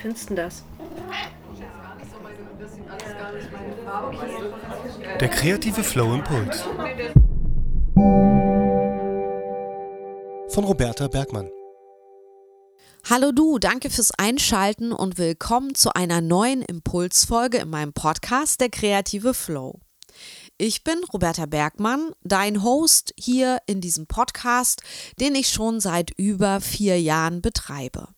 findest du das? Der kreative Flow Impuls. Von Roberta Bergmann. Hallo du, danke fürs Einschalten und willkommen zu einer neuen Impulsfolge in meinem Podcast Der kreative Flow. Ich bin Roberta Bergmann, dein Host hier in diesem Podcast, den ich schon seit über vier Jahren betreibe.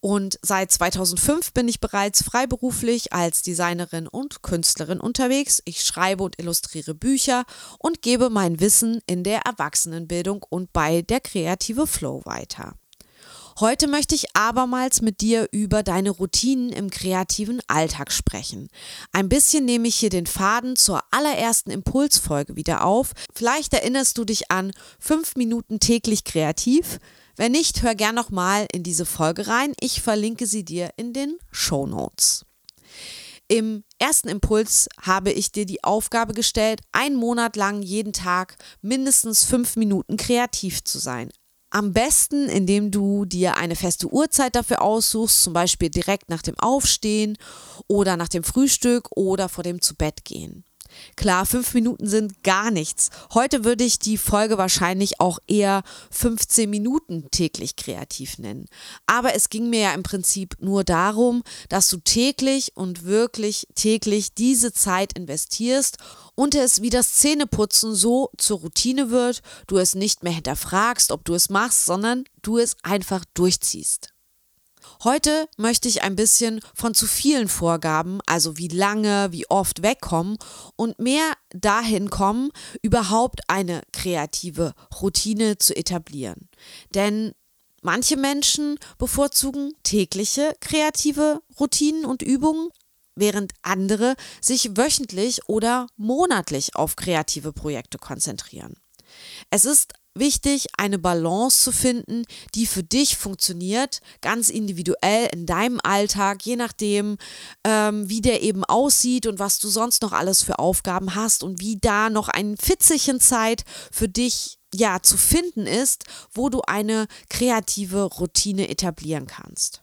Und seit 2005 bin ich bereits freiberuflich als Designerin und Künstlerin unterwegs. Ich schreibe und illustriere Bücher und gebe mein Wissen in der Erwachsenenbildung und bei der kreative Flow weiter. Heute möchte ich abermals mit dir über deine Routinen im kreativen Alltag sprechen. Ein bisschen nehme ich hier den Faden zur allerersten Impulsfolge wieder auf. Vielleicht erinnerst du dich an fünf Minuten täglich kreativ. Wenn nicht, hör gern nochmal in diese Folge rein. Ich verlinke sie dir in den Show Notes. Im ersten Impuls habe ich dir die Aufgabe gestellt, einen Monat lang jeden Tag mindestens fünf Minuten kreativ zu sein. Am besten, indem du dir eine feste Uhrzeit dafür aussuchst, zum Beispiel direkt nach dem Aufstehen oder nach dem Frühstück oder vor dem Zubettgehen. Klar, fünf Minuten sind gar nichts. Heute würde ich die Folge wahrscheinlich auch eher 15 Minuten täglich kreativ nennen. Aber es ging mir ja im Prinzip nur darum, dass du täglich und wirklich täglich diese Zeit investierst und es wie das Zähneputzen so zur Routine wird, du es nicht mehr hinterfragst, ob du es machst, sondern du es einfach durchziehst. Heute möchte ich ein bisschen von zu vielen Vorgaben, also wie lange, wie oft wegkommen und mehr dahin kommen, überhaupt eine kreative Routine zu etablieren. Denn manche Menschen bevorzugen tägliche kreative Routinen und Übungen, während andere sich wöchentlich oder monatlich auf kreative Projekte konzentrieren. Es ist wichtig, eine Balance zu finden, die für dich funktioniert, ganz individuell in deinem Alltag, je nachdem, ähm, wie der eben aussieht und was du sonst noch alles für Aufgaben hast und wie da noch ein Fitzelchen Zeit für dich ja zu finden ist, wo du eine kreative Routine etablieren kannst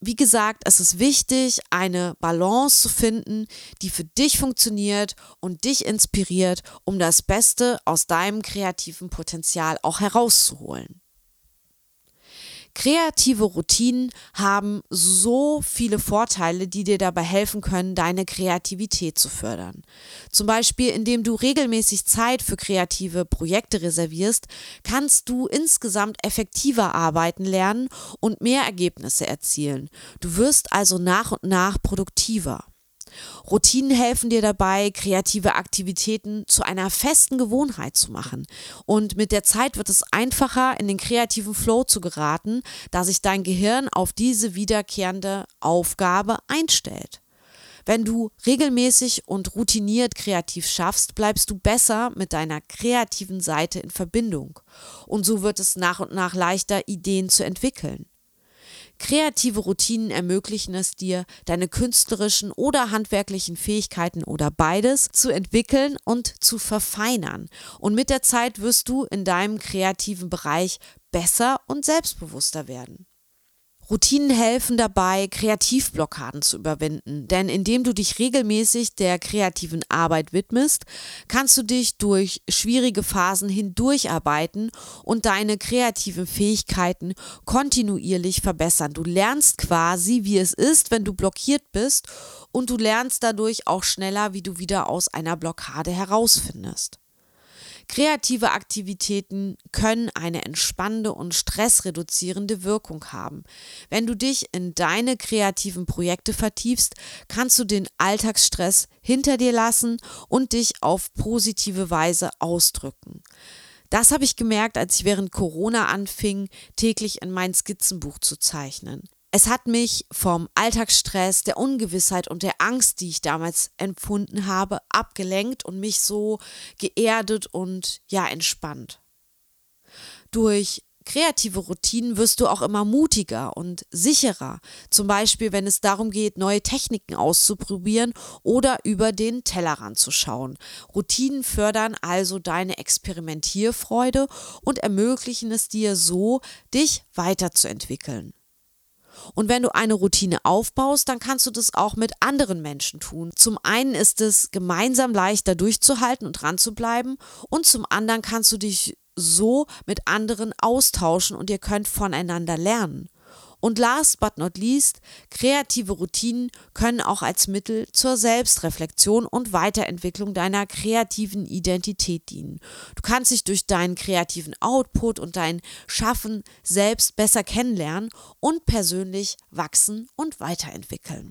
wie gesagt, es ist wichtig, eine Balance zu finden, die für dich funktioniert und dich inspiriert, um das Beste aus deinem kreativen Potenzial auch herauszuholen. Kreative Routinen haben so viele Vorteile, die dir dabei helfen können, deine Kreativität zu fördern. Zum Beispiel, indem du regelmäßig Zeit für kreative Projekte reservierst, kannst du insgesamt effektiver arbeiten lernen und mehr Ergebnisse erzielen. Du wirst also nach und nach produktiver. Routinen helfen dir dabei, kreative Aktivitäten zu einer festen Gewohnheit zu machen. Und mit der Zeit wird es einfacher, in den kreativen Flow zu geraten, da sich dein Gehirn auf diese wiederkehrende Aufgabe einstellt. Wenn du regelmäßig und routiniert kreativ schaffst, bleibst du besser mit deiner kreativen Seite in Verbindung. Und so wird es nach und nach leichter, Ideen zu entwickeln. Kreative Routinen ermöglichen es dir, deine künstlerischen oder handwerklichen Fähigkeiten oder beides zu entwickeln und zu verfeinern. Und mit der Zeit wirst du in deinem kreativen Bereich besser und selbstbewusster werden. Routinen helfen dabei, Kreativblockaden zu überwinden, denn indem du dich regelmäßig der kreativen Arbeit widmest, kannst du dich durch schwierige Phasen hindurcharbeiten und deine kreativen Fähigkeiten kontinuierlich verbessern. Du lernst quasi, wie es ist, wenn du blockiert bist und du lernst dadurch auch schneller, wie du wieder aus einer Blockade herausfindest. Kreative Aktivitäten können eine entspannende und stressreduzierende Wirkung haben. Wenn du dich in deine kreativen Projekte vertiefst, kannst du den Alltagsstress hinter dir lassen und dich auf positive Weise ausdrücken. Das habe ich gemerkt, als ich während Corona anfing, täglich in mein Skizzenbuch zu zeichnen. Es hat mich vom Alltagsstress, der Ungewissheit und der Angst, die ich damals empfunden habe, abgelenkt und mich so geerdet und ja entspannt. Durch kreative Routinen wirst du auch immer mutiger und sicherer, zum Beispiel wenn es darum geht, neue Techniken auszuprobieren oder über den Tellerrand zu schauen. Routinen fördern also deine Experimentierfreude und ermöglichen es dir so, dich weiterzuentwickeln. Und wenn du eine Routine aufbaust, dann kannst du das auch mit anderen Menschen tun. Zum einen ist es gemeinsam leichter durchzuhalten und dran zu bleiben und zum anderen kannst du dich so mit anderen austauschen und ihr könnt voneinander lernen. Und last but not least, kreative Routinen können auch als Mittel zur Selbstreflexion und Weiterentwicklung deiner kreativen Identität dienen. Du kannst dich durch deinen kreativen Output und dein Schaffen selbst besser kennenlernen und persönlich wachsen und weiterentwickeln.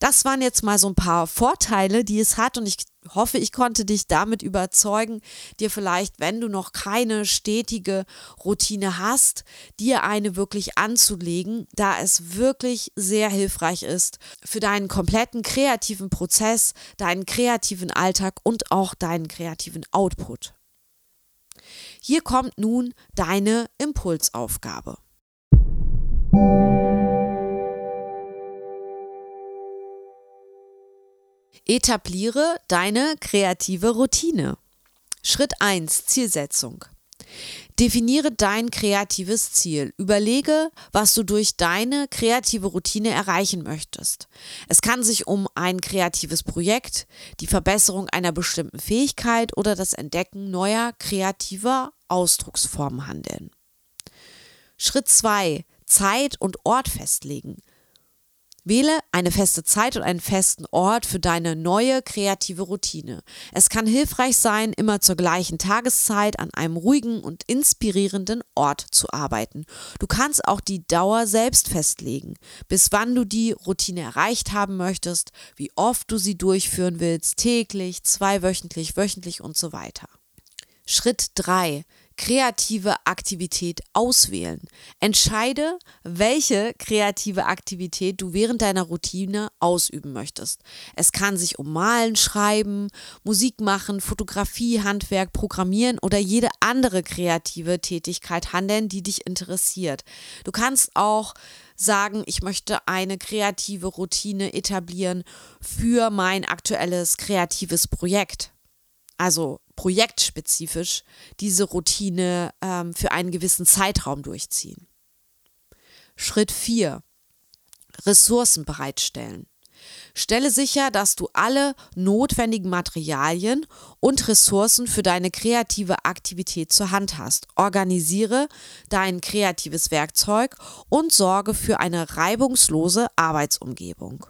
Das waren jetzt mal so ein paar Vorteile, die es hat und ich hoffe, ich konnte dich damit überzeugen, dir vielleicht, wenn du noch keine stetige Routine hast, dir eine wirklich anzulegen, da es wirklich sehr hilfreich ist für deinen kompletten kreativen Prozess, deinen kreativen Alltag und auch deinen kreativen Output. Hier kommt nun deine Impulsaufgabe. Etabliere deine kreative Routine. Schritt 1. Zielsetzung. Definiere dein kreatives Ziel. Überlege, was du durch deine kreative Routine erreichen möchtest. Es kann sich um ein kreatives Projekt, die Verbesserung einer bestimmten Fähigkeit oder das Entdecken neuer kreativer Ausdrucksformen handeln. Schritt 2. Zeit und Ort festlegen. Wähle eine feste Zeit und einen festen Ort für deine neue kreative Routine. Es kann hilfreich sein, immer zur gleichen Tageszeit an einem ruhigen und inspirierenden Ort zu arbeiten. Du kannst auch die Dauer selbst festlegen, bis wann du die Routine erreicht haben möchtest, wie oft du sie durchführen willst, täglich, zweiwöchentlich, wöchentlich und so weiter. Schritt 3 kreative Aktivität auswählen. Entscheide, welche kreative Aktivität du während deiner Routine ausüben möchtest. Es kann sich um Malen, Schreiben, Musik machen, Fotografie, Handwerk, Programmieren oder jede andere kreative Tätigkeit handeln, die dich interessiert. Du kannst auch sagen, ich möchte eine kreative Routine etablieren für mein aktuelles kreatives Projekt. Also projektspezifisch diese Routine ähm, für einen gewissen Zeitraum durchziehen. Schritt 4. Ressourcen bereitstellen. Stelle sicher, dass du alle notwendigen Materialien und Ressourcen für deine kreative Aktivität zur Hand hast. Organisiere dein kreatives Werkzeug und sorge für eine reibungslose Arbeitsumgebung.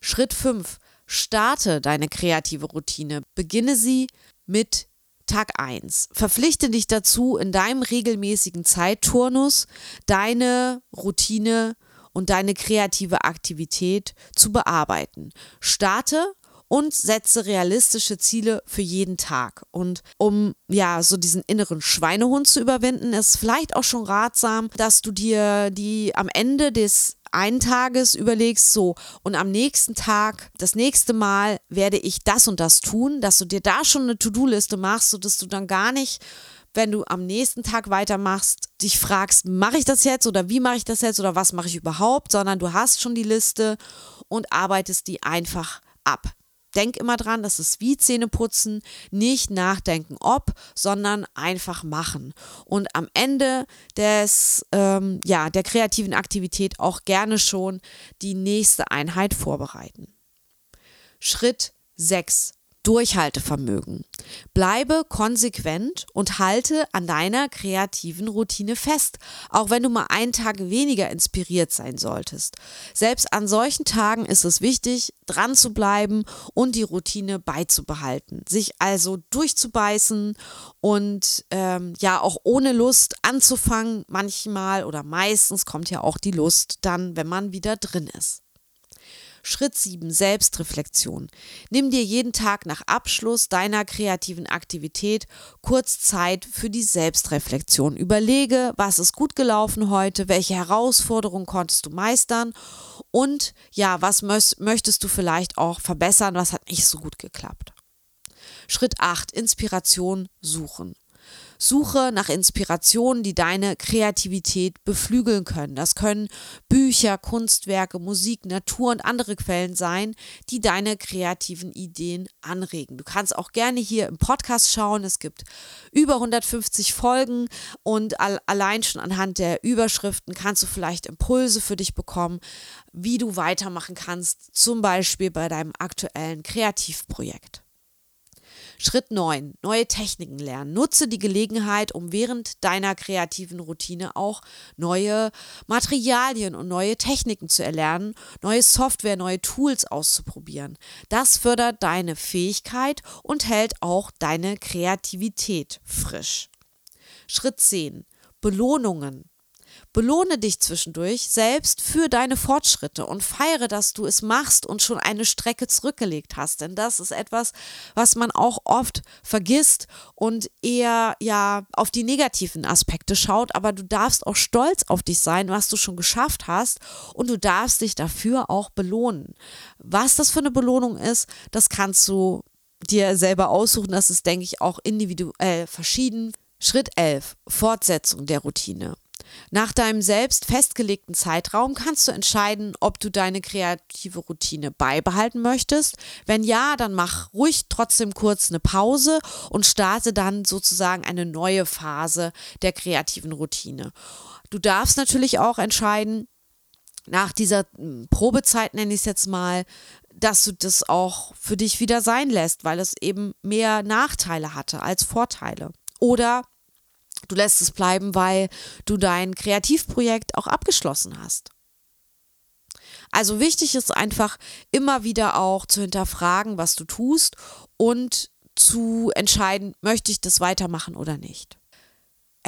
Schritt 5. Starte deine kreative Routine. Beginne sie mit Tag 1. Verpflichte dich dazu, in deinem regelmäßigen Zeitturnus deine Routine und deine kreative Aktivität zu bearbeiten. Starte und setze realistische Ziele für jeden Tag. Und um ja so diesen inneren Schweinehund zu überwinden, ist vielleicht auch schon ratsam, dass du dir die am Ende des einen Tages überlegst, so, und am nächsten Tag, das nächste Mal werde ich das und das tun, dass du dir da schon eine To-Do-Liste machst, sodass du dann gar nicht, wenn du am nächsten Tag weitermachst, dich fragst, mache ich das jetzt oder wie mache ich das jetzt oder was mache ich überhaupt, sondern du hast schon die Liste und arbeitest die einfach ab. Denk immer dran, das ist wie Zähneputzen, nicht nachdenken ob, sondern einfach machen. Und am Ende des, ähm, ja, der kreativen Aktivität auch gerne schon die nächste Einheit vorbereiten. Schritt 6. Durchhaltevermögen. Bleibe konsequent und halte an deiner kreativen Routine fest, auch wenn du mal einen Tag weniger inspiriert sein solltest. Selbst an solchen Tagen ist es wichtig, dran zu bleiben und die Routine beizubehalten, sich also durchzubeißen und ähm, ja auch ohne Lust anzufangen. Manchmal oder meistens kommt ja auch die Lust dann, wenn man wieder drin ist. Schritt 7. Selbstreflexion. Nimm dir jeden Tag nach Abschluss deiner kreativen Aktivität kurz Zeit für die Selbstreflexion. Überlege, was ist gut gelaufen heute, welche Herausforderungen konntest du meistern und ja, was möchtest du vielleicht auch verbessern, was hat nicht so gut geklappt. Schritt 8. Inspiration suchen. Suche nach Inspirationen, die deine Kreativität beflügeln können. Das können Bücher, Kunstwerke, Musik, Natur und andere Quellen sein, die deine kreativen Ideen anregen. Du kannst auch gerne hier im Podcast schauen. Es gibt über 150 Folgen und allein schon anhand der Überschriften kannst du vielleicht Impulse für dich bekommen, wie du weitermachen kannst, zum Beispiel bei deinem aktuellen Kreativprojekt. Schritt 9. Neue Techniken lernen. Nutze die Gelegenheit, um während deiner kreativen Routine auch neue Materialien und neue Techniken zu erlernen, neue Software, neue Tools auszuprobieren. Das fördert deine Fähigkeit und hält auch deine Kreativität frisch. Schritt 10. Belohnungen. Belohne dich zwischendurch selbst für deine Fortschritte und feiere, dass du es machst und schon eine Strecke zurückgelegt hast. Denn das ist etwas, was man auch oft vergisst und eher ja auf die negativen Aspekte schaut. Aber du darfst auch stolz auf dich sein, was du schon geschafft hast und du darfst dich dafür auch belohnen. Was das für eine Belohnung ist, das kannst du dir selber aussuchen. Das ist, denke ich, auch individuell verschieden. Schritt 11. Fortsetzung der Routine. Nach deinem selbst festgelegten Zeitraum kannst du entscheiden, ob du deine kreative Routine beibehalten möchtest. Wenn ja, dann mach ruhig trotzdem kurz eine Pause und starte dann sozusagen eine neue Phase der kreativen Routine. Du darfst natürlich auch entscheiden, nach dieser hm, Probezeit nenne ich es jetzt mal, dass du das auch für dich wieder sein lässt, weil es eben mehr Nachteile hatte als Vorteile. Oder Du lässt es bleiben, weil du dein Kreativprojekt auch abgeschlossen hast. Also wichtig ist einfach immer wieder auch zu hinterfragen, was du tust und zu entscheiden, möchte ich das weitermachen oder nicht.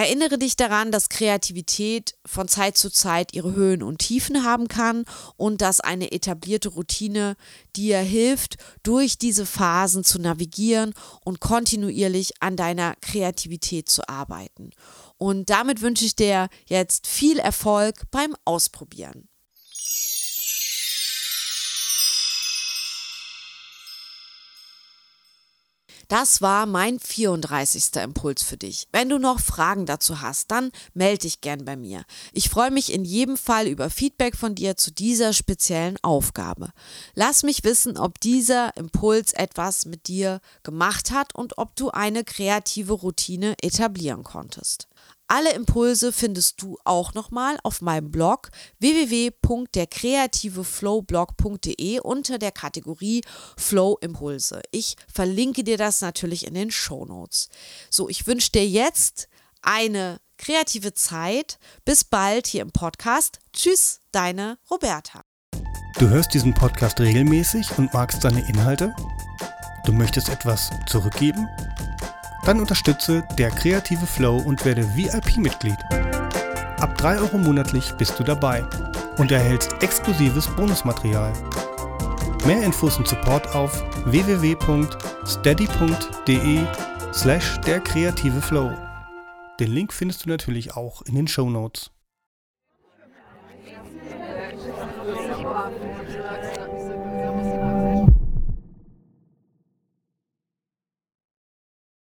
Erinnere dich daran, dass Kreativität von Zeit zu Zeit ihre Höhen und Tiefen haben kann und dass eine etablierte Routine dir hilft, durch diese Phasen zu navigieren und kontinuierlich an deiner Kreativität zu arbeiten. Und damit wünsche ich dir jetzt viel Erfolg beim Ausprobieren. Das war mein 34. Impuls für dich. Wenn du noch Fragen dazu hast, dann melde dich gern bei mir. Ich freue mich in jedem Fall über Feedback von dir zu dieser speziellen Aufgabe. Lass mich wissen, ob dieser Impuls etwas mit dir gemacht hat und ob du eine kreative Routine etablieren konntest. Alle Impulse findest du auch nochmal auf meinem Blog www.derkreativeflowblog.de unter der Kategorie Flow Impulse. Ich verlinke dir das natürlich in den Show Notes. So, ich wünsche dir jetzt eine kreative Zeit. Bis bald hier im Podcast. Tschüss, deine Roberta. Du hörst diesen Podcast regelmäßig und magst seine Inhalte? Du möchtest etwas zurückgeben? Dann unterstütze der kreative Flow und werde VIP-Mitglied. Ab 3 Euro monatlich bist du dabei und erhältst exklusives Bonusmaterial. Mehr Infos und Support auf www.steady.de slash der kreative Flow. Den Link findest du natürlich auch in den Show Notes.